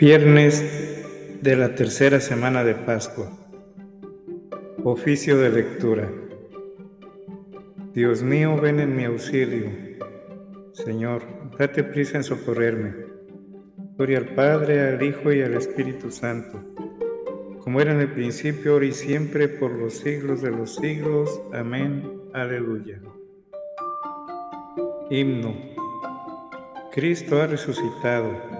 Viernes de la tercera semana de Pascua. Oficio de lectura. Dios mío, ven en mi auxilio. Señor, date prisa en socorrerme. Gloria al Padre, al Hijo y al Espíritu Santo, como era en el principio, ahora y siempre, por los siglos de los siglos. Amén. Aleluya. Himno. Cristo ha resucitado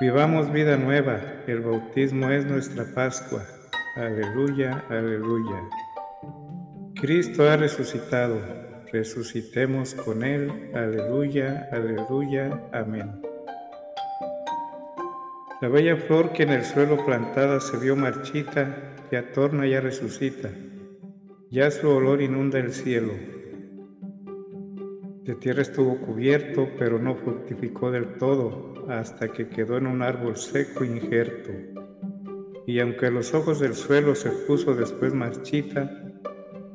Vivamos vida nueva, el bautismo es nuestra Pascua. Aleluya, aleluya. Cristo ha resucitado, resucitemos con Él. Aleluya, aleluya, amén. La bella flor que en el suelo plantada se vio marchita, ya torna, ya resucita, ya su olor inunda el cielo. De tierra estuvo cubierto, pero no fructificó del todo, hasta que quedó en un árbol seco injerto. Y aunque los ojos del suelo se puso después marchita,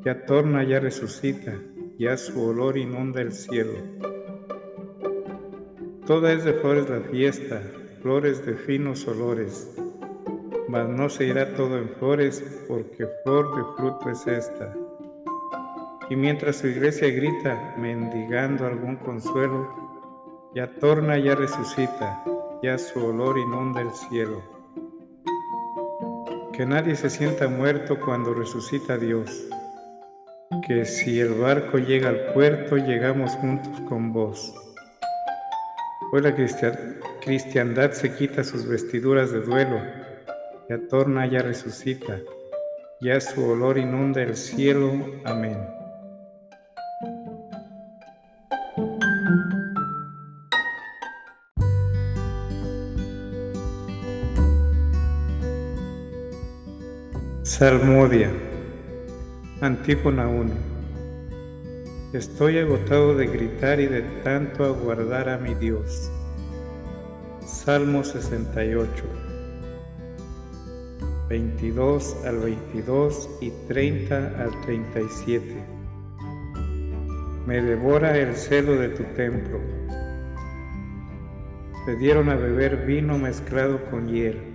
ya torna, ya resucita, ya su olor inunda el cielo. Toda es de flores la fiesta, flores de finos olores, mas no se irá todo en flores, porque flor de fruto es esta. Y mientras su iglesia grita, mendigando algún consuelo, ya torna, ya resucita, ya su olor inunda el cielo. Que nadie se sienta muerto cuando resucita Dios. Que si el barco llega al puerto, llegamos juntos con vos. Hoy la cristiandad se quita sus vestiduras de duelo, ya torna, ya resucita, ya su olor inunda el cielo. Amén. Salmodia, Antífona 1. Estoy agotado de gritar y de tanto aguardar a mi Dios. Salmo 68. 22 al 22 y 30 al 37. Me devora el celo de tu templo. Te dieron a beber vino mezclado con hiel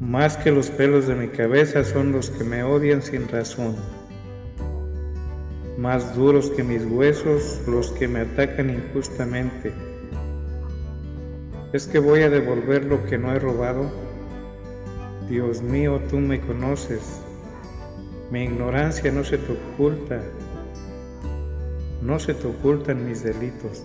Más que los pelos de mi cabeza son los que me odian sin razón. Más duros que mis huesos los que me atacan injustamente. ¿Es que voy a devolver lo que no he robado? Dios mío, tú me conoces. Mi ignorancia no se te oculta. No se te ocultan mis delitos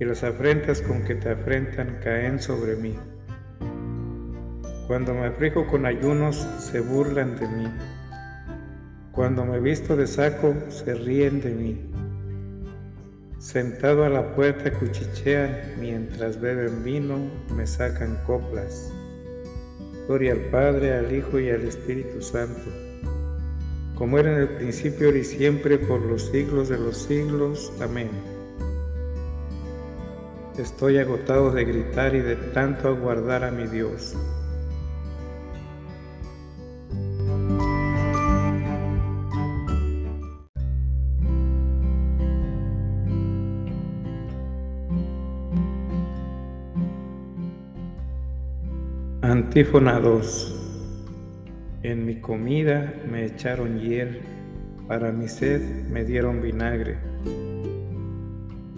y las afrentas con que te afrentan caen sobre mí. Cuando me aflijo con ayunos, se burlan de mí. Cuando me visto de saco, se ríen de mí. Sentado a la puerta cuchichean, mientras beben vino, me sacan coplas. Gloria al Padre, al Hijo y al Espíritu Santo, como era en el principio y siempre, por los siglos de los siglos. Amén. Estoy agotado de gritar y de tanto aguardar a mi Dios. Antífona 2 En mi comida me echaron hiel, para mi sed me dieron vinagre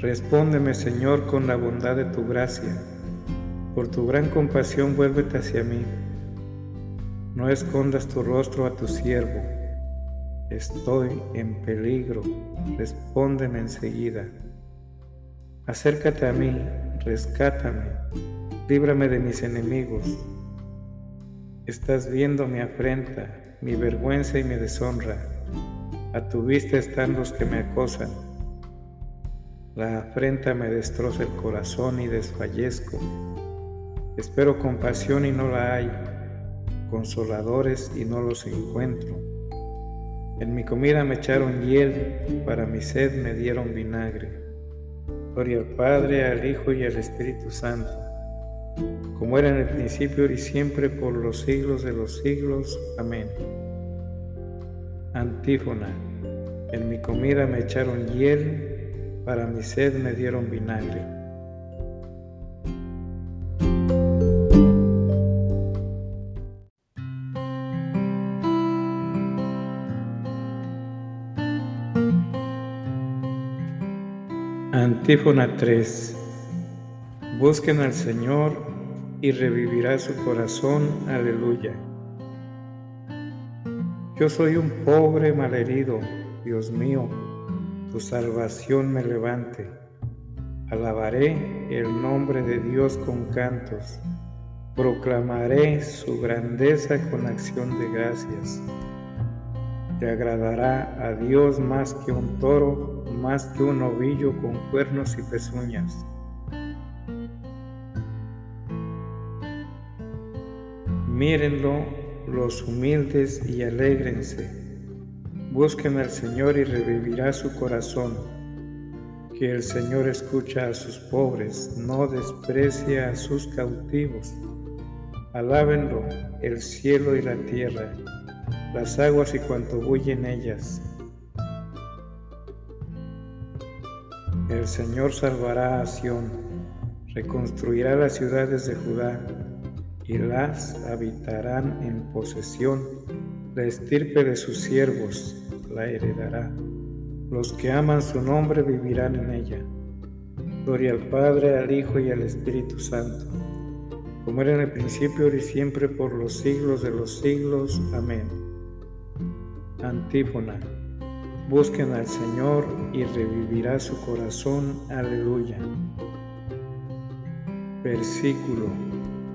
Respóndeme, Señor, con la bondad de tu gracia. Por tu gran compasión vuélvete hacia mí. No escondas tu rostro a tu siervo. Estoy en peligro. Respóndeme enseguida. Acércate a mí, rescátame líbrame de mis enemigos. Estás viendo mi afrenta, mi vergüenza y mi deshonra. A tu vista están los que me acosan. La afrenta me destroza el corazón y desfallezco. Espero compasión y no la hay, consoladores y no los encuentro. En mi comida me echaron hiel, para mi sed me dieron vinagre. Gloria al Padre, al Hijo y al Espíritu Santo como era en el principio y siempre por los siglos de los siglos. Amén. Antífona. En mi comida me echaron hiel, para mi sed me dieron vinagre. Antífona 3 Busquen al Señor y revivirá su corazón. Aleluya. Yo soy un pobre malherido, Dios mío, tu salvación me levante. Alabaré el nombre de Dios con cantos, proclamaré su grandeza con acción de gracias. Te agradará a Dios más que un toro, más que un ovillo con cuernos y pezuñas Mírenlo los humildes y alégrense. Busquen al Señor y revivirá su corazón. Que el Señor escucha a sus pobres, no desprecia a sus cautivos. Alábenlo el cielo y la tierra, las aguas y cuanto bulle en ellas. El Señor salvará a Sión, reconstruirá las ciudades de Judá y las habitarán en posesión. La estirpe de sus siervos la heredará. Los que aman su nombre vivirán en ella. Gloria al Padre, al Hijo y al Espíritu Santo, como era en el principio y siempre por los siglos de los siglos. Amén. Antífona. Busquen al Señor y revivirá su corazón. Aleluya. Versículo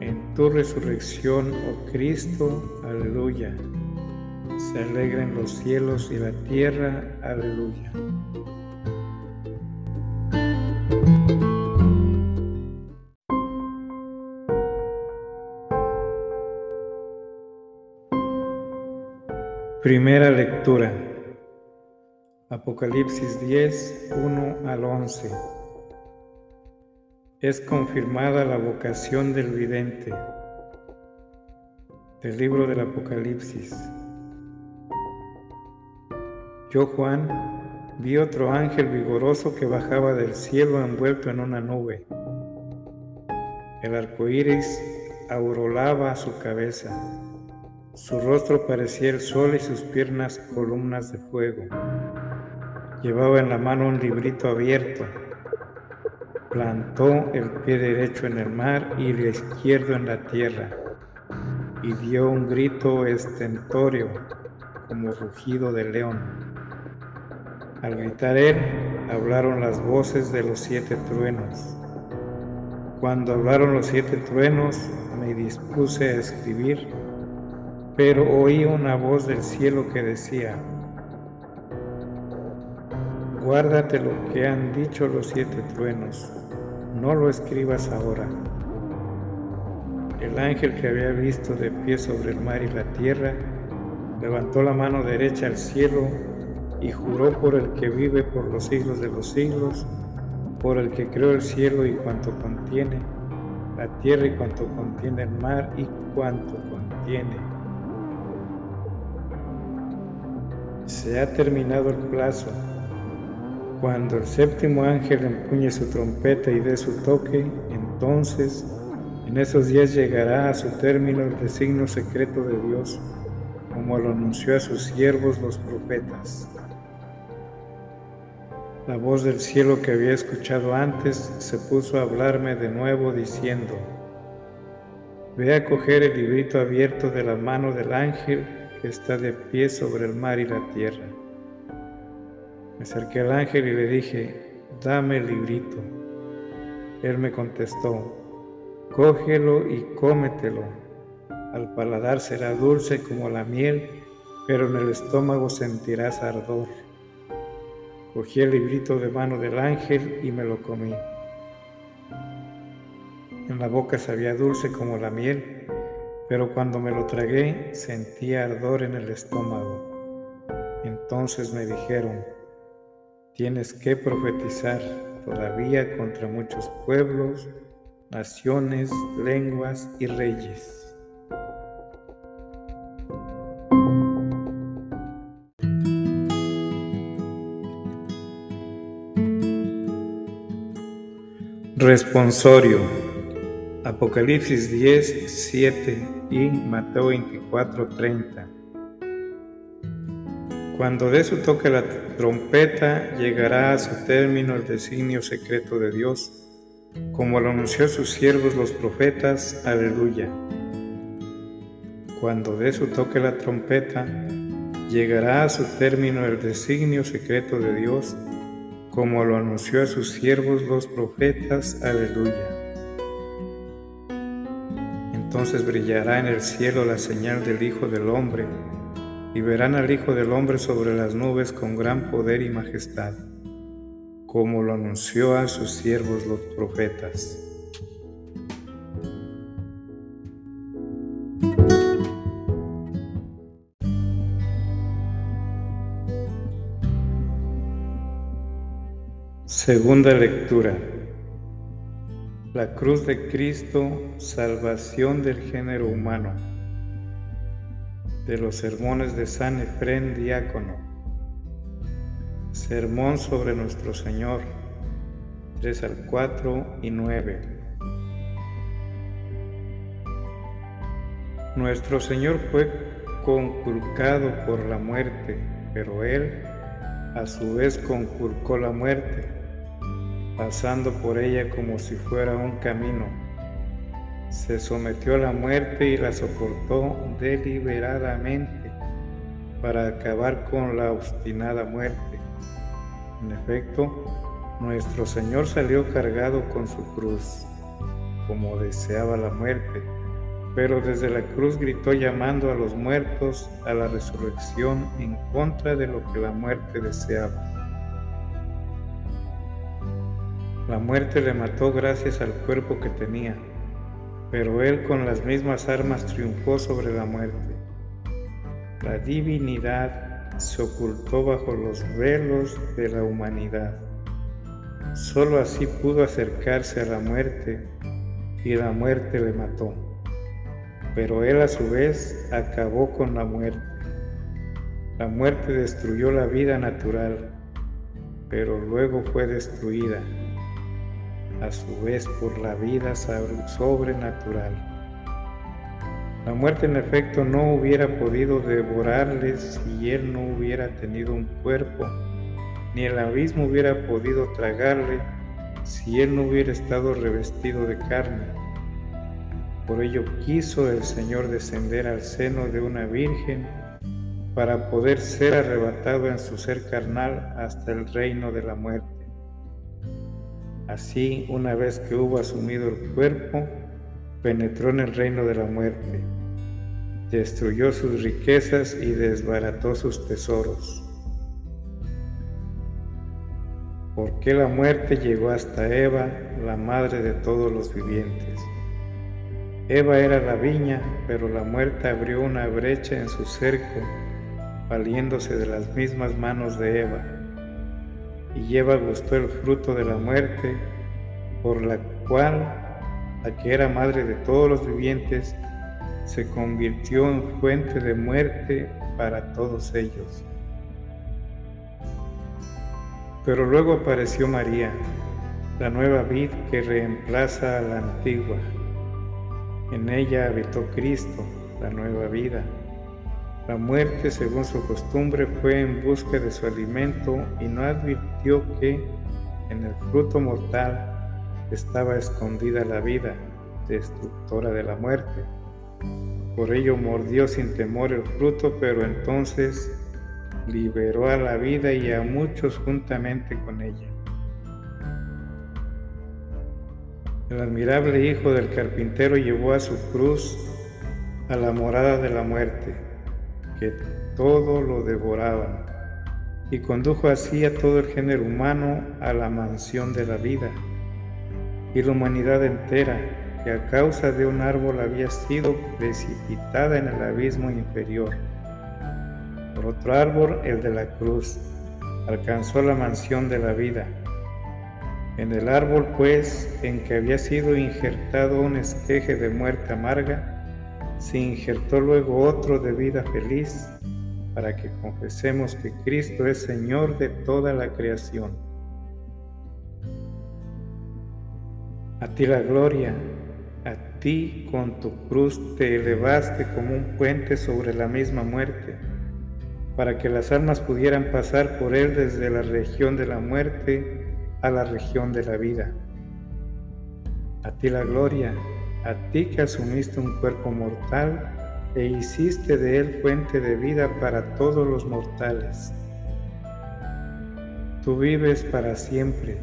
en tu resurrección, oh Cristo, aleluya. Se alegren los cielos y la tierra, aleluya. Primera lectura. Apocalipsis 10, 1 al 11 es confirmada la vocación del vidente. Del libro del Apocalipsis. Yo, Juan, vi otro ángel vigoroso que bajaba del cielo envuelto en una nube. El arco iris aurolaba su cabeza. Su rostro parecía el sol y sus piernas columnas de fuego. Llevaba en la mano un librito abierto plantó el pie derecho en el mar y el izquierdo en la tierra, y dio un grito estentorio como rugido de león. Al gritar él, hablaron las voces de los siete truenos. Cuando hablaron los siete truenos, me dispuse a escribir, pero oí una voz del cielo que decía, Guárdate lo que han dicho los siete truenos no lo escribas ahora, El ángel que había visto de pie sobre el mar y la tierra levantó la mano derecha al cielo y juró por el que vive por los siglos de los siglos, por el que creó el cielo y cuanto contiene, la tierra y cuanto contiene el mar y cuanto contiene. Se ha terminado el plazo. Cuando el séptimo ángel empuñe su trompeta y dé su toque, entonces en esos días llegará a su término el designio secreto de Dios, como lo anunció a sus siervos los profetas. La voz del cielo que había escuchado antes se puso a hablarme de nuevo diciendo, Ve a coger el librito abierto de la mano del ángel que está de pie sobre el mar y la tierra. Me acerqué al ángel y le dije, dame el librito. Él me contestó, cógelo y cómetelo. Al paladar será dulce como la miel, pero en el estómago sentirás ardor. Cogí el librito de mano del ángel y me lo comí. En la boca sabía dulce como la miel, pero cuando me lo tragué sentía ardor en el estómago. Entonces me dijeron, tienes que profetizar todavía contra muchos pueblos, naciones, lenguas y reyes. Responsorio. Apocalipsis 10, 7 y Mateo 24, 30. Cuando dé su toque la trompeta, llegará a su término el designio secreto de Dios, como lo anunció sus siervos los profetas. Aleluya. Cuando dé su toque la trompeta, llegará a su término el designio secreto de Dios, como lo anunció a sus siervos los profetas. Aleluya. Entonces brillará en el cielo la señal del Hijo del Hombre, y verán al Hijo del Hombre sobre las nubes con gran poder y majestad, como lo anunció a sus siervos los profetas. Segunda lectura. La cruz de Cristo, salvación del género humano. De los sermones de San Efrén Diácono. Sermón sobre nuestro Señor. 3 al 4 y 9. Nuestro Señor fue conculcado por la muerte, pero Él a su vez conculcó la muerte pasando por ella como si fuera un camino. Se sometió a la muerte y la soportó deliberadamente para acabar con la obstinada muerte. En efecto, nuestro Señor salió cargado con su cruz, como deseaba la muerte, pero desde la cruz gritó llamando a los muertos a la resurrección en contra de lo que la muerte deseaba. La muerte le mató gracias al cuerpo que tenía, pero él con las mismas armas triunfó sobre la muerte. La divinidad se ocultó bajo los velos de la humanidad. Solo así pudo acercarse a la muerte y la muerte le mató. Pero él a su vez acabó con la muerte. La muerte destruyó la vida natural, pero luego fue destruida a su vez por la vida sobrenatural. La muerte en efecto no hubiera podido devorarle si él no hubiera tenido un cuerpo, ni el abismo hubiera podido tragarle si él no hubiera estado revestido de carne. Por ello quiso el Señor descender al seno de una virgen para poder ser arrebatado en su ser carnal hasta el reino de la muerte. Así, una vez que hubo asumido el cuerpo, penetró en el reino de la muerte, destruyó sus riquezas y desbarató sus tesoros. Porque la muerte llegó hasta Eva, la madre de todos los vivientes? Eva era la viña, pero la muerte abrió una brecha en su cerco, valiéndose de las mismas manos de Eva. Y Eva gustó el fruto de la muerte, por la cual la que era madre de todos los vivientes se convirtió en fuente de muerte para todos ellos. Pero luego apareció María, la nueva vid que reemplaza a la antigua. En ella habitó Cristo, la nueva vida. La muerte, según su costumbre, fue en busca de su alimento y no advirtió que en el fruto mortal estaba escondida la vida, destructora de la muerte. Por ello mordió sin temor el fruto, pero entonces liberó a la vida y a muchos juntamente con ella. El admirable Hijo del Carpintero llevó a su cruz a la morada de la muerte, que todo lo devoraba, y condujo así a todo el género humano a la mansión de la vida, y la humanidad entera que a causa de un árbol había sido precipitada en el abismo inferior. Por otro árbol, el de la cruz, alcanzó la mansión de la vida. En el árbol, pues, en que había sido injertado un esqueje de muerte amarga, se injertó luego otro de vida feliz, para que confesemos que Cristo es Señor de toda la creación. A ti la gloria, a ti con tu cruz te elevaste como un puente sobre la misma muerte, para que las almas pudieran pasar por él desde la región de la muerte a la región de la vida. A ti la gloria, a ti que asumiste un cuerpo mortal e hiciste de él fuente de vida para todos los mortales. Tú vives para siempre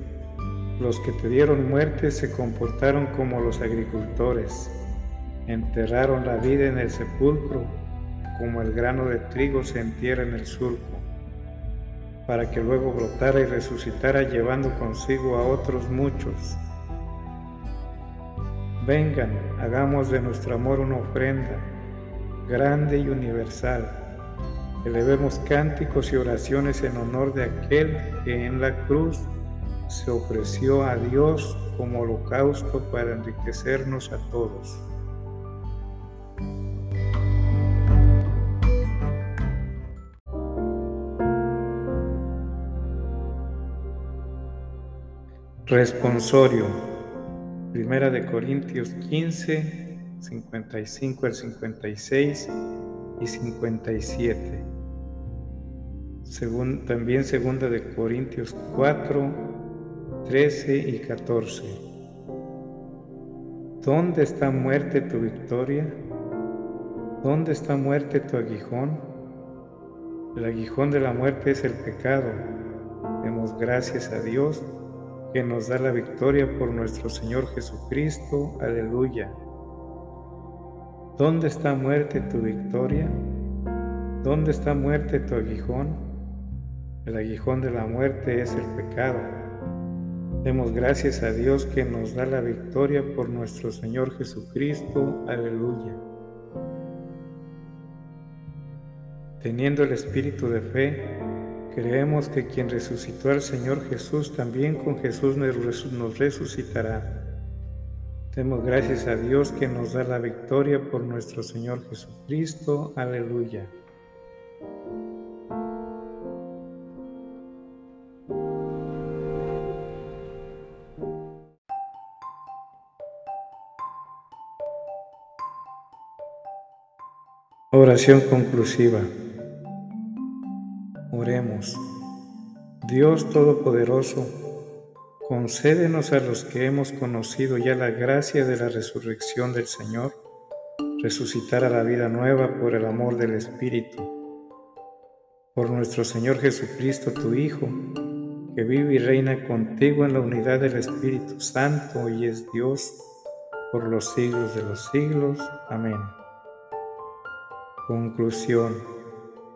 los que te dieron muerte se comportaron como los agricultores. Enterraron la vida en el sepulcro, como el grano de trigo se entierra en el surco, para que luego brotara y resucitara llevando consigo a otros muchos. Vengan, hagamos de nuestro amor una ofrenda grande y universal. Elevemos cánticos y oraciones en honor de aquel que en la cruz se ofreció a Dios como holocausto para enriquecernos a todos. Responsorio. Primera de Corintios 15, 55 al 56 y 57. también segunda de Corintios 4, 13 y 14. ¿Dónde está muerte tu victoria? ¿Dónde está muerte tu aguijón? El aguijón de la muerte es el pecado. Demos gracias a Dios que nos da la victoria por nuestro Señor Jesucristo. Aleluya. ¿Dónde está muerte tu victoria? ¿Dónde está muerte tu aguijón? El aguijón de la muerte es el pecado. Demos gracias a Dios que nos da la victoria por nuestro Señor Jesucristo. Aleluya. Teniendo el espíritu de fe, creemos que quien resucitó al Señor Jesús también con Jesús nos resucitará. Demos gracias a Dios que nos da la victoria por nuestro Señor Jesucristo. Aleluya. Oración conclusiva. Oremos. Dios Todopoderoso, concédenos a los que hemos conocido ya la gracia de la resurrección del Señor, resucitar a la vida nueva por el amor del Espíritu. Por nuestro Señor Jesucristo, tu Hijo, que vive y reina contigo en la unidad del Espíritu Santo y es Dios por los siglos de los siglos. Amén. Conclusión.